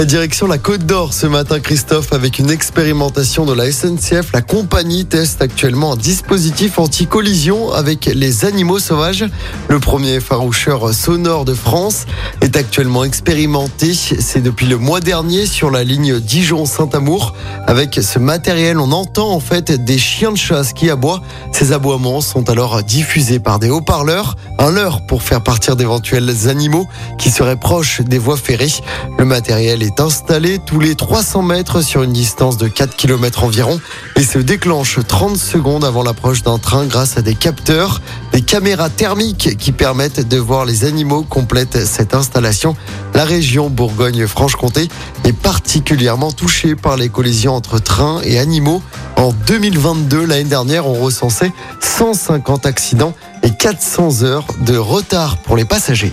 Direction la Côte d'Or ce matin, Christophe, avec une expérimentation de la SNCF. La compagnie teste actuellement un dispositif anti-collision avec les animaux sauvages. Le premier faroucheur sonore de France est actuellement expérimenté. C'est depuis le mois dernier sur la ligne Dijon-Saint-Amour. Avec ce matériel, on entend en fait des chiens de chasse qui aboient. Ces aboiements sont alors diffusés par des haut-parleurs. Un leurre pour faire partir d'éventuels animaux qui seraient proches des voies ferrées. Le matériel est installé tous les 300 mètres sur une distance de 4 km environ et se déclenche 30 secondes avant l'approche d'un train grâce à des capteurs, des caméras thermiques qui permettent de voir les animaux complètent cette installation. La région Bourgogne-Franche-Comté est particulièrement touchée par les collisions entre trains et animaux. En 2022, l'année dernière, on recensait 150 accidents et 400 heures de retard pour les passagers.